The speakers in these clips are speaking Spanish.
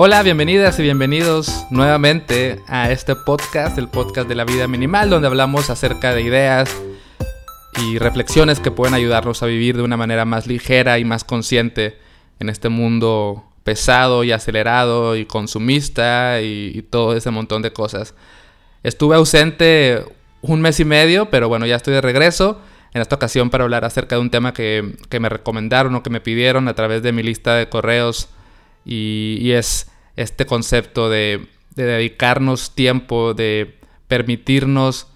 Hola, bienvenidas y bienvenidos nuevamente a este podcast, el podcast de la vida minimal, donde hablamos acerca de ideas y reflexiones que pueden ayudarnos a vivir de una manera más ligera y más consciente en este mundo pesado y acelerado y consumista y, todo ese montón de cosas. Estuve ausente un mes y medio, pero bueno, ya estoy de regreso en esta ocasión para hablar acerca de un tema que, me recomendaron o que me pidieron a través de mi lista de correos y, es este concepto de, dedicarnos tiempo, de permitirnos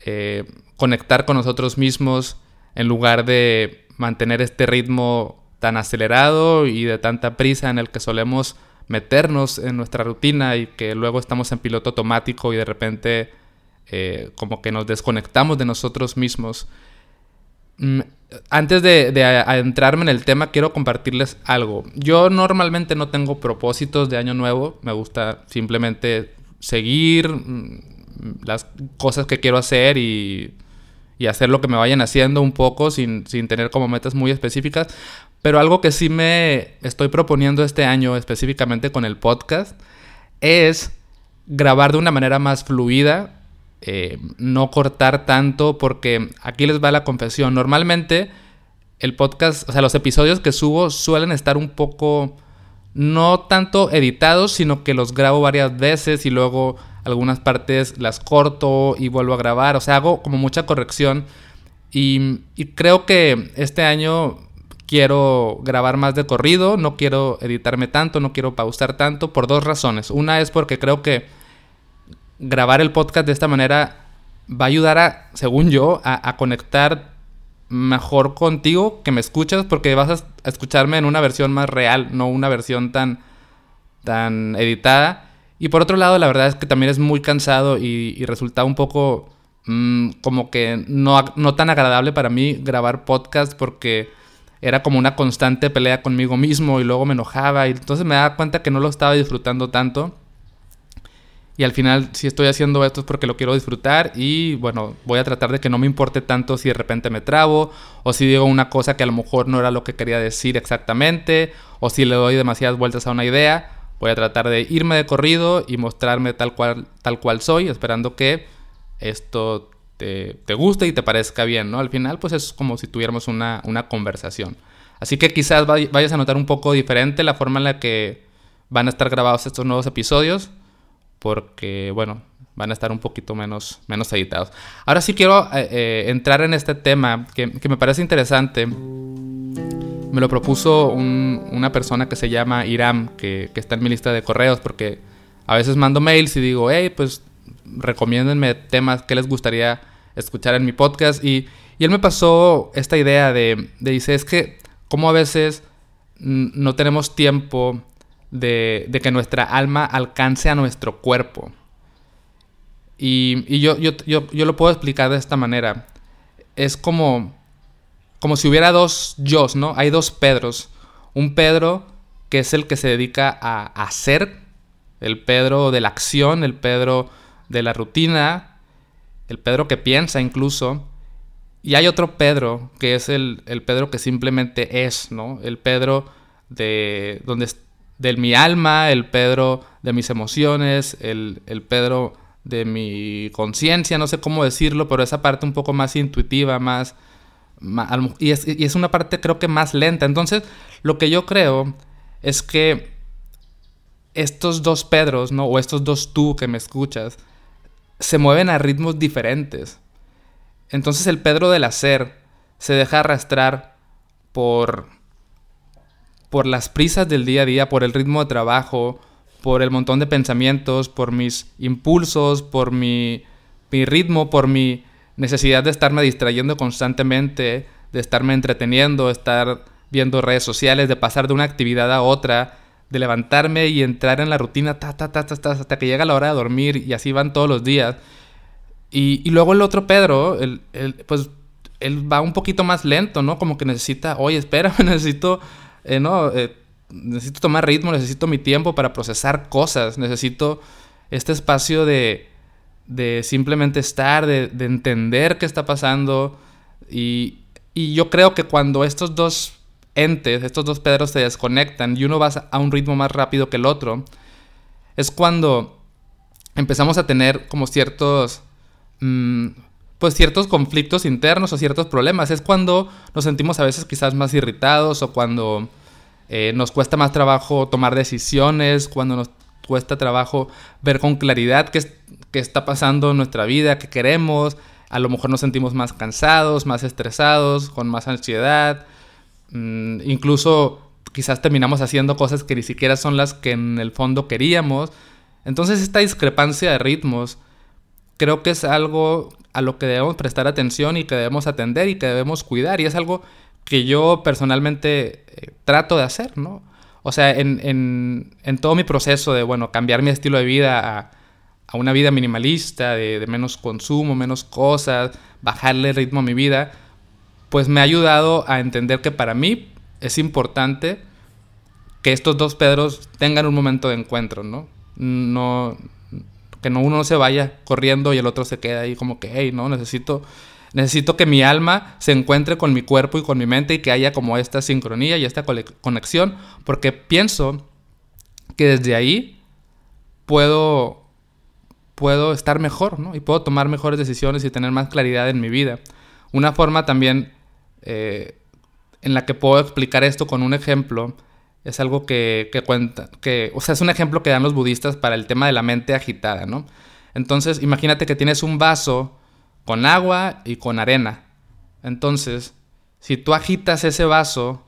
eh, conectar con nosotros mismos en lugar de mantener este ritmo tan acelerado y de tanta prisa en el que solemos meternos en nuestra rutina y que luego estamos en piloto automático y de repente eh, como que nos desconectamos de nosotros mismos. Mm, antes de, adentrarme en el tema, quiero compartirles algo. Yo normalmente no tengo propósitos de año nuevo. Me gusta simplemente seguir mm, las cosas que quiero hacer y, hacer lo que me vayan haciendo un poco sin, sin, tener como metas muy específicas. Pero algo que sí me estoy proponiendo este año, específicamente con el podcast, es grabar de una manera más fluida eh, no cortar tanto porque aquí les va la confesión. Normalmente el podcast, o sea, los episodios que subo suelen estar un poco, no tanto editados, sino que los grabo varias veces y luego algunas partes las corto y vuelvo a grabar. O sea, hago como mucha corrección. Y, y creo que este año quiero grabar más de corrido, no quiero editarme tanto, no quiero pausar tanto, por dos razones. Una es porque creo que grabar el podcast de esta manera va a ayudar a, según yo, a, conectar mejor contigo que me escuchas porque vas a escucharme en una versión más real, no una versión tan, tan editada. Y por otro lado, la verdad es que también es muy cansado y, resulta un poco mm, como que no, no tan agradable para mí grabar podcast porque era como una constante pelea conmigo mismo y luego me enojaba y entonces me daba cuenta que no lo estaba disfrutando tanto. Y al final, si estoy haciendo esto es porque lo quiero disfrutar y bueno, voy a tratar de que no me importe tanto si de repente me trabo o si digo una cosa que a lo mejor no era lo que quería decir exactamente o si le doy demasiadas vueltas a una idea. Voy a tratar de irme de corrido y mostrarme tal cual, tal cual soy, esperando que esto te, te guste y te parezca bien, ¿no? Al final, pues es como si tuviéramos una, una conversación. Así que quizás vayas a notar un poco diferente la forma en la que van a estar grabados estos nuevos episodios porque, bueno, van a estar un poquito menos, menos editados. Ahora sí quiero eh, eh, entrar en este tema que, me parece interesante. Me lo propuso una persona que se llama Iram, que, está en mi lista de correos, porque a veces mando mails y digo, hey, pues recomiéndenme temas que les gustaría escuchar en mi podcast. Y, él me pasó esta idea de, de, dice, es que como a veces no tenemos tiempo de, que nuestra alma alcance a nuestro cuerpo. Y, yo, yo, lo puedo explicar de esta manera. Es como, como si hubiera dos yo, ¿no? Hay dos Pedros. Un Pedro que es el que se dedica a hacer, el Pedro de la acción, el Pedro de la rutina, el Pedro que piensa incluso. Y hay otro Pedro, que es el, el Pedro que simplemente es, ¿no? El Pedro de donde de mi alma, el Pedro de mis emociones, el, Pedro de mi conciencia, no sé cómo decirlo, pero esa parte un poco más intuitiva, más... y, es, una parte creo que más lenta. Entonces, lo que yo creo es que estos dos Pedros, ¿no? O estos dos tú que me escuchas, se mueven a ritmos diferentes. Entonces el Pedro del hacer se deja arrastrar por por las prisas del día a día, por el ritmo de trabajo, por el montón de pensamientos, por mis impulsos, por mi, ritmo, por mi necesidad de estarme distrayendo constantemente, de estarme entreteniendo, estar viendo redes sociales, de pasar de una actividad a otra, de levantarme y entrar en la rutina ta, ta, ta, ta, hasta que llega la hora de dormir y así van todos los días. Y, luego el otro Pedro, el, pues él va un poquito más lento, ¿no? Como que necesita, oye, espera, necesito eh, no, eh, necesito tomar ritmo, necesito mi tiempo para procesar cosas, necesito este espacio de, de simplemente estar, de, de, entender qué está pasando. Y, y, yo creo que cuando estos dos entes, estos dos pedros se desconectan y uno va a un ritmo más rápido que el otro, es cuando empezamos a tener como ciertos, mm, pues ciertos conflictos internos o ciertos problemas. Es cuando nos sentimos a veces quizás más irritados o cuando eh, nos cuesta más trabajo tomar decisiones, cuando nos cuesta trabajo ver con claridad qué, qué está pasando en nuestra vida, qué queremos. A lo mejor nos sentimos más cansados, más estresados, con más ansiedad. Mm, incluso quizás terminamos haciendo cosas que ni siquiera son las que en el fondo queríamos. Entonces esta discrepancia de ritmos creo que es algo a lo que debemos prestar atención y que debemos atender y que debemos cuidar. Y es algo que yo personalmente eh, trato de hacer, ¿no? O sea, en, todo mi proceso de, bueno, cambiar mi estilo de vida a, una vida minimalista, de, de, menos consumo, menos cosas, bajarle el ritmo a mi vida, pues me ha ayudado a entender que para mí es importante que estos dos Pedros tengan un momento de encuentro, ¿no? No, que no uno se vaya corriendo y el otro se quede ahí como que, hey, no, necesito, necesito que mi alma se encuentre con mi cuerpo y con mi mente y que haya como esta sincronía y esta conexión, porque pienso que desde ahí puedo, puedo estar mejor, ¿no? Y puedo tomar mejores decisiones y tener más claridad en mi vida. Una forma también eh, en la que puedo explicar esto con un ejemplo es algo que, cuenta, que, o sea, es un ejemplo que dan los budistas para el tema de la mente agitada, ¿no? Entonces, imagínate que tienes un vaso con agua y con arena. Entonces, si tú agitas ese vaso,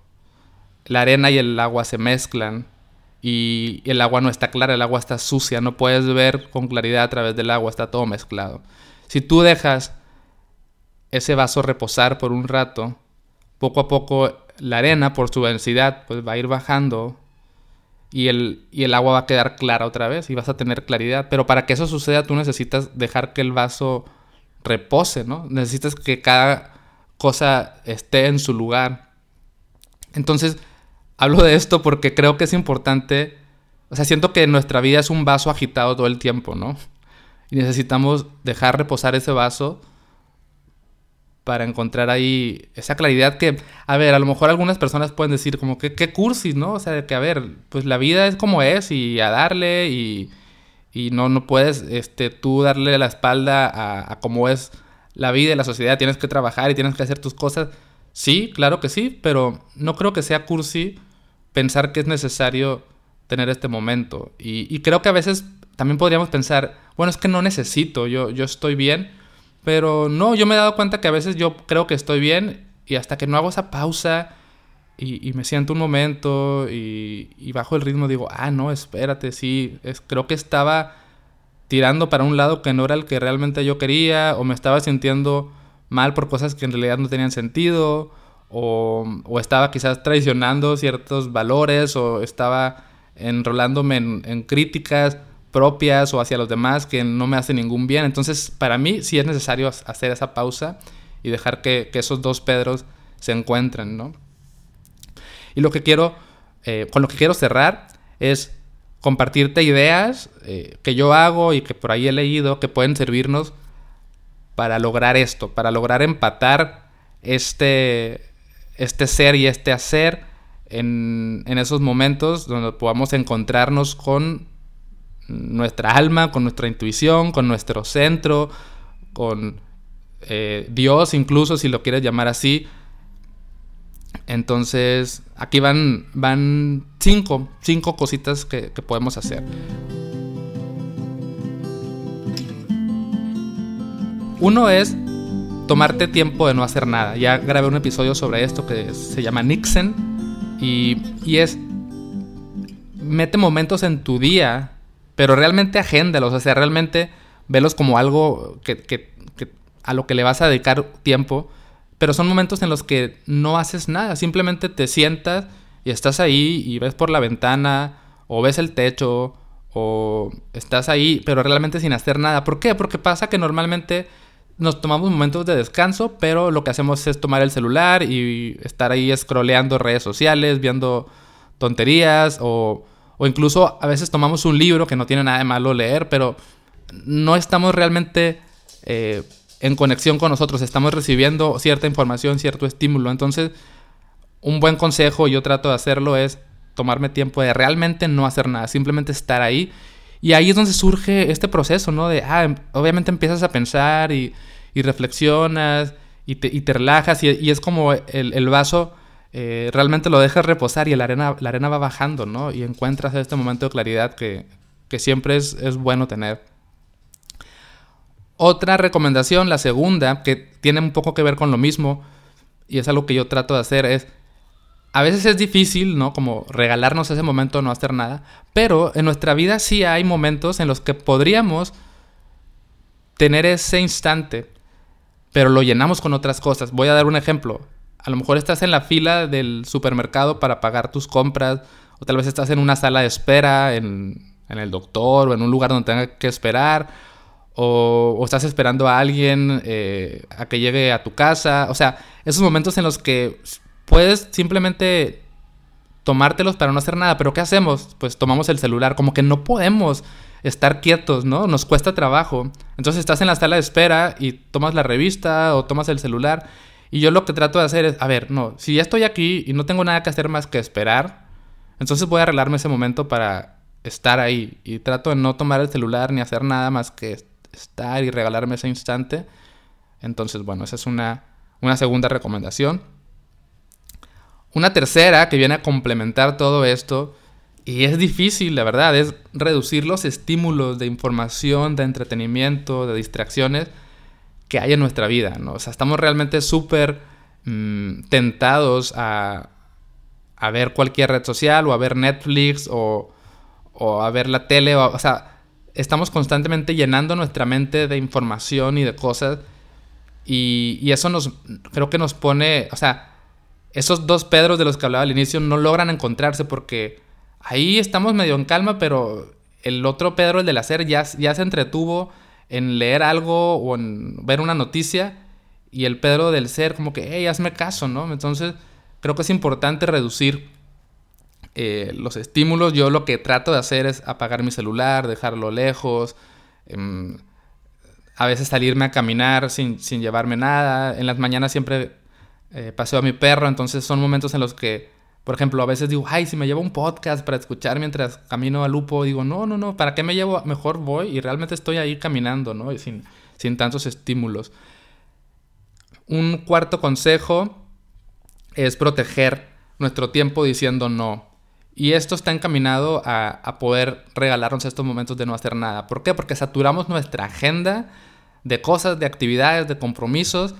la arena y el agua se mezclan y el agua no está clara, el agua está sucia, no puedes ver con claridad a través del agua, está todo mezclado. Si tú dejas ese vaso reposar por un rato, poco a poco la arena por su densidad pues va a ir bajando y el, y el agua va a quedar clara otra vez y vas a tener claridad. Pero para que eso suceda tú necesitas dejar que el vaso repose, ¿no? Necesitas que cada cosa esté en su lugar. Entonces, hablo de esto porque creo que es importante, o sea, siento que nuestra vida es un vaso agitado todo el tiempo, ¿no? Y necesitamos dejar reposar ese vaso para encontrar ahí esa claridad que, a ver, a lo mejor algunas personas pueden decir como que qué cursis, ¿no? O sea, que a ver, pues la vida es como es y a darle y, y no, no puedes este, tú darle la espalda a, cómo es la vida y la sociedad, tienes que trabajar y tienes que hacer tus cosas. Sí, claro que sí, pero no creo que sea cursi pensar que es necesario tener este momento. Y, y creo que a veces también podríamos pensar, bueno, es que no necesito, yo, yo estoy bien pero no, yo me he dado cuenta que a veces yo creo que estoy bien y hasta que no hago esa pausa y, me siento un momento y, bajo el ritmo digo, ah, no, espérate, sí, creo que estaba tirando para un lado que no era el que realmente yo quería o me estaba sintiendo mal por cosas que en realidad no tenían sentido o, o estaba quizás traicionando ciertos valores o estaba enrolándome en, en críticas propias o hacia los demás que no me hace ningún bien. Entonces, para mí sí es necesario hacer esa pausa y dejar que, esos dos Pedros se encuentren, ¿no? Y lo que quiero, eh, con lo que quiero cerrar es compartirte ideas eh, que yo hago y que por ahí he leído que pueden servirnos para lograr esto, para lograr empatar este, este ser y este hacer en, en esos momentos donde podamos encontrarnos con nuestra alma, con nuestra intuición, con nuestro centro, con eh, Dios incluso, si lo quieres llamar así. Entonces, aquí van, van cinco, cinco cositas que, que podemos hacer. Uno es tomarte tiempo de no hacer nada. Ya grabé un episodio sobre esto que se llama Nixon. Y, y es, mete momentos en tu día pero realmente agéndalos, o sea, realmente velos como algo que, a lo que le vas a dedicar tiempo, pero son momentos en los que no haces nada, simplemente te sientas y estás ahí y ves por la ventana o ves el techo o estás ahí, pero realmente sin hacer nada. ¿Por qué? Porque pasa que normalmente nos tomamos momentos de descanso, pero lo que hacemos es tomar el celular y estar ahí scrolleando redes sociales, viendo tonterías o o incluso a veces tomamos un libro que no tiene nada de malo leer, pero no estamos realmente eh, en conexión con nosotros, estamos recibiendo cierta información, cierto estímulo. Entonces, un buen consejo, yo trato de hacerlo, es tomarme tiempo de realmente no hacer nada, simplemente estar ahí Y ahí es donde surge este proceso, ¿no? De, ah, em, obviamente empiezas a pensar y, reflexionas y te, relajas y, es como el, vaso eh, realmente lo dejas reposar y la arena, la arena va bajando, ¿no? Y encuentras este momento de claridad que, siempre es, es bueno tener. Otra recomendación, la segunda, que tiene un poco que ver con lo mismo, y es algo que yo trato de hacer, es a veces es difícil, ¿no? Como regalarnos ese momento no hacer nada, pero en nuestra vida sí hay momentos en los que podríamos tener ese instante, pero lo llenamos con otras cosas. Voy a dar un ejemplo. A lo mejor estás en la fila del supermercado para pagar tus compras, o tal vez estás en una sala de espera, en, el doctor, o en un lugar donde tengas que esperar, o, estás esperando a alguien eh, a que llegue a tu casa. O sea, esos momentos en los que puedes simplemente tomártelos para no hacer nada, pero ¿qué hacemos? Pues tomamos el celular, como que no podemos estar quietos, ¿no? Nos cuesta trabajo. Entonces estás en la sala de espera y tomas la revista o tomas el celular. Y yo lo que trato de hacer es, a ver, no, si ya estoy aquí y no tengo nada que hacer más que esperar, entonces voy a arreglarme ese momento para estar ahí. Y trato de no tomar el celular ni hacer nada más que estar y regalarme ese instante. Entonces, bueno, esa es una, una segunda recomendación. Una tercera que viene a complementar todo esto, y es difícil, la verdad, es reducir los estímulos de información, de entretenimiento, de distracciones que hay en nuestra vida. O sea, estamos realmente súper mm, tentados a, a, ver cualquier red social o a ver Netflix o, o a ver la tele, o, o sea, estamos constantemente llenando nuestra mente de información y de cosas y, y eso nos, creo que nos pone, o sea, esos dos Pedros de los que hablaba al inicio no logran encontrarse porque ahí estamos medio en calma, pero el otro Pedro, el del hacer, ya, ya se entretuvo en leer algo o en ver una noticia y el Pedro del ser como que, hey, hazme caso, ¿no? Entonces creo que es importante reducir eh, los estímulos. Yo lo que trato de hacer es apagar mi celular, dejarlo lejos. Em, a veces salirme a caminar sin, sin llevarme nada. En las mañanas siempre eh, paseo a mi perro, entonces son momentos en los que, por ejemplo, a veces digo, ay, si me llevo un podcast para escuchar mientras camino a Lupo, digo, no, no, no, ¿para qué me llevo? Mejor voy y realmente estoy ahí caminando, ¿no? Y sin, sin tantos estímulos. Un cuarto consejo es proteger nuestro tiempo diciendo no. Y esto está encaminado a, a, poder regalarnos estos momentos de no hacer nada. ¿Por qué? Porque saturamos nuestra agenda de cosas, de actividades, de compromisos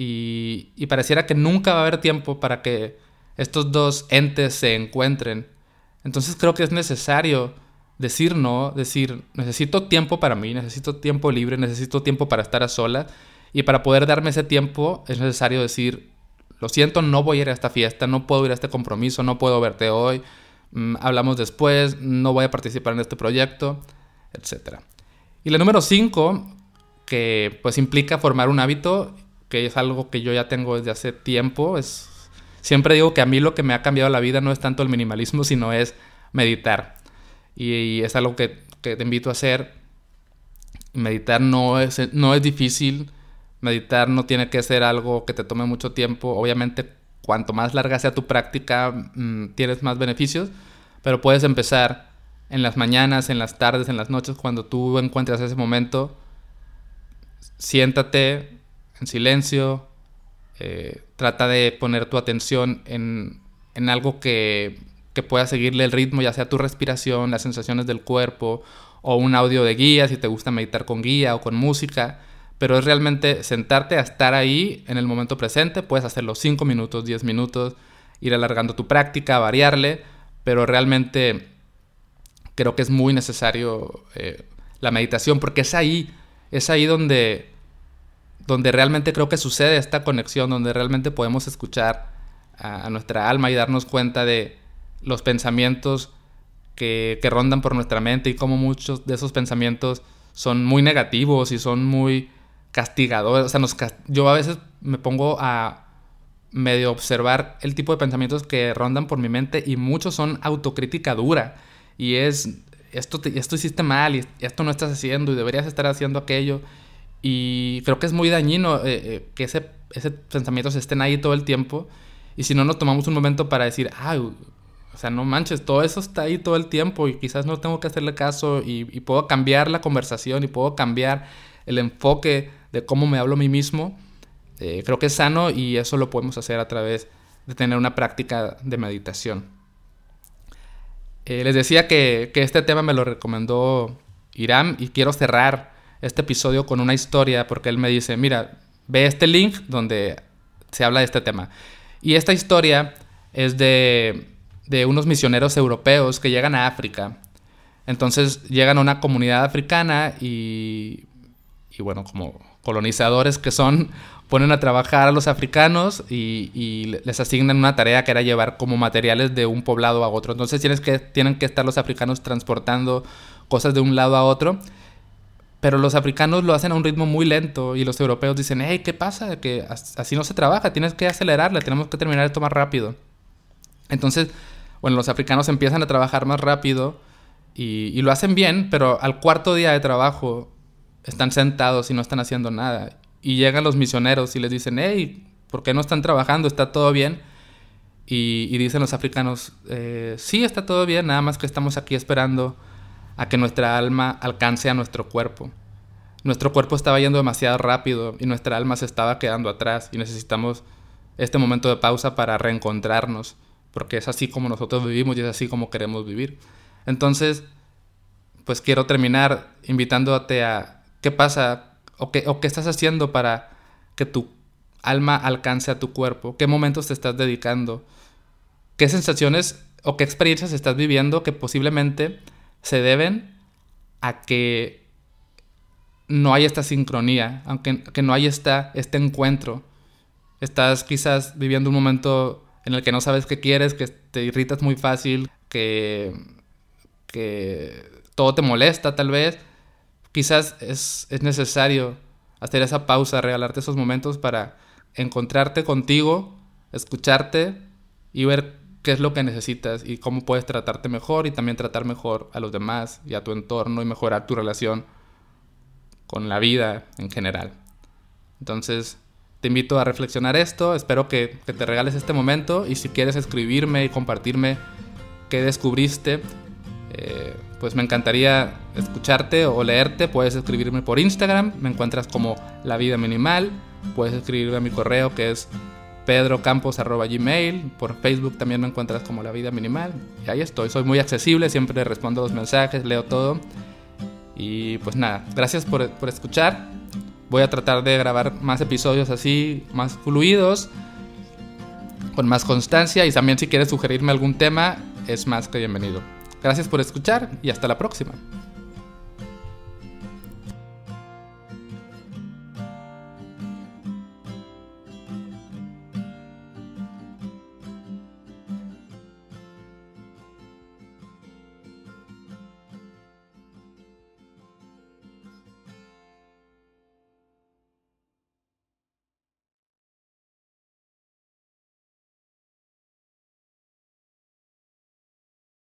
y, pareciera que nunca va a haber tiempo para que estos dos entes se encuentren. Entonces creo que es necesario decir no, decir necesito tiempo para mí, necesito tiempo libre, necesito tiempo para estar a solas y para poder darme ese tiempo es necesario decir lo siento, no voy a ir a esta fiesta, no puedo ir a este compromiso, no puedo verte hoy, mm, hablamos después, no voy a participar en este proyecto, etc. Y la número 5, que pues implica formar un hábito que es algo que yo ya tengo desde hace tiempo. Es, siempre digo que a mí lo que me ha cambiado la vida no es tanto el minimalismo, sino es meditar. Y, es algo que, que, te invito a hacer. Meditar no es, no es difícil. Meditar no tiene que ser algo que te tome mucho tiempo. Obviamente, cuanto más larga sea tu práctica, mm, tienes más beneficios. Pero puedes empezar en las mañanas, en las tardes, en las noches, cuando tú encuentres ese momento. Siéntate, en silencio, eh, trata de poner tu atención en, en algo que, que, pueda seguirle el ritmo, ya sea tu respiración, las sensaciones del cuerpo o un audio de guía, si te gusta meditar con guía o con música, pero es realmente sentarte a estar ahí en el momento presente, puedes hacerlo 5 minutos, 10 minutos, ir alargando tu práctica, variarle, pero realmente creo que es muy necesario eh, la meditación porque es ahí, es ahí donde donde realmente creo que sucede esta conexión, donde realmente podemos escuchar a, nuestra alma y darnos cuenta de los pensamientos que, rondan por nuestra mente y cómo muchos de esos pensamientos son muy negativos y son muy castigadores. O sea, nos, yo a veces me pongo a medio observar el tipo de pensamientos que rondan por mi mente y muchos son autocrítica dura. Y es, esto, esto hiciste mal y esto no estás haciendo y deberías estar haciendo aquello. Y creo que es muy dañino eh, eh, que ese, ese pensamientos estén ahí todo el tiempo. Y si no nos tomamos un momento para decir, ah, o sea, no manches, todo eso está ahí todo el tiempo y quizás no tengo que hacerle caso y, puedo cambiar la conversación y puedo cambiar el enfoque de cómo me hablo a mí mismo. Eh, creo que es sano y eso lo podemos hacer a través de tener una práctica de meditación. Les decía que, que, este tema me lo recomendó Irán y quiero cerrar este episodio con una historia porque él me dice, mira, ve este link donde se habla de este tema. Y esta historia es de de unos misioneros europeos que llegan a África. Entonces llegan a una comunidad africana y, y bueno, como colonizadores que son, ponen a trabajar a los africanos y, les asignan una tarea que era llevar como materiales de un poblado a otro. Entonces tienes que, tienen que estar los africanos transportando cosas de un lado a otro. Pero los africanos lo hacen a un ritmo muy lento y los europeos dicen, hey, ¿qué pasa? Que así no se trabaja, tienes que acelerarle, tenemos que terminar esto más rápido. Entonces bueno, los africanos empiezan a trabajar más rápido y, lo hacen bien, pero al cuarto día de trabajo están sentados y no están haciendo nada. Y llegan los misioneros y les dicen, hey, ¿por qué no están trabajando? ¿Está todo bien? Y, dicen los africanos, eh, sí, está todo bien, nada más que estamos aquí esperando a que nuestra alma alcance a nuestro cuerpo. Nuestro cuerpo estaba yendo demasiado rápido y nuestra alma se estaba quedando atrás y necesitamos este momento de pausa para reencontrarnos porque es así como nosotros vivimos y es así como queremos vivir. Entonces, pues quiero terminar invitándote a qué pasa o qué, o qué estás haciendo para que tu alma alcance a tu cuerpo, qué momentos te estás dedicando, qué sensaciones o qué experiencias estás viviendo que posiblemente se deben a que no hay esta sincronía, aunque que no hay esta, este encuentro. Estás quizás viviendo un momento en el que no sabes qué quieres, que te irritas muy fácil, que, que todo te molesta tal vez, quizás es, es necesario hacer esa pausa, regalarte esos momentos para encontrarte contigo, escucharte y ver qué es lo que necesitas y cómo puedes tratarte mejor y también tratar mejor a los demás y a tu entorno y mejorar tu relación con la vida en general. Entonces, te invito a reflexionar esto, espero que, te regales este momento y si quieres escribirme y compartirme qué descubriste, eh, pues me encantaría escucharte o leerte. Puedes escribirme por Instagram, me encuentras como La Vida Minimal. Puedes escribirme a mi correo que es pedrocampos.gmail. Por Facebook también me encuentras como La Vida Minimal. Y ahí estoy, soy muy accesible, siempre respondo los mensajes, leo todo. Y pues nada, gracias por, por escuchar. Voy a tratar de grabar más episodios así, más fluidos, con más constancia y también si quieres sugerirme algún tema, es más que bienvenido. Gracias por escuchar y hasta la próxima.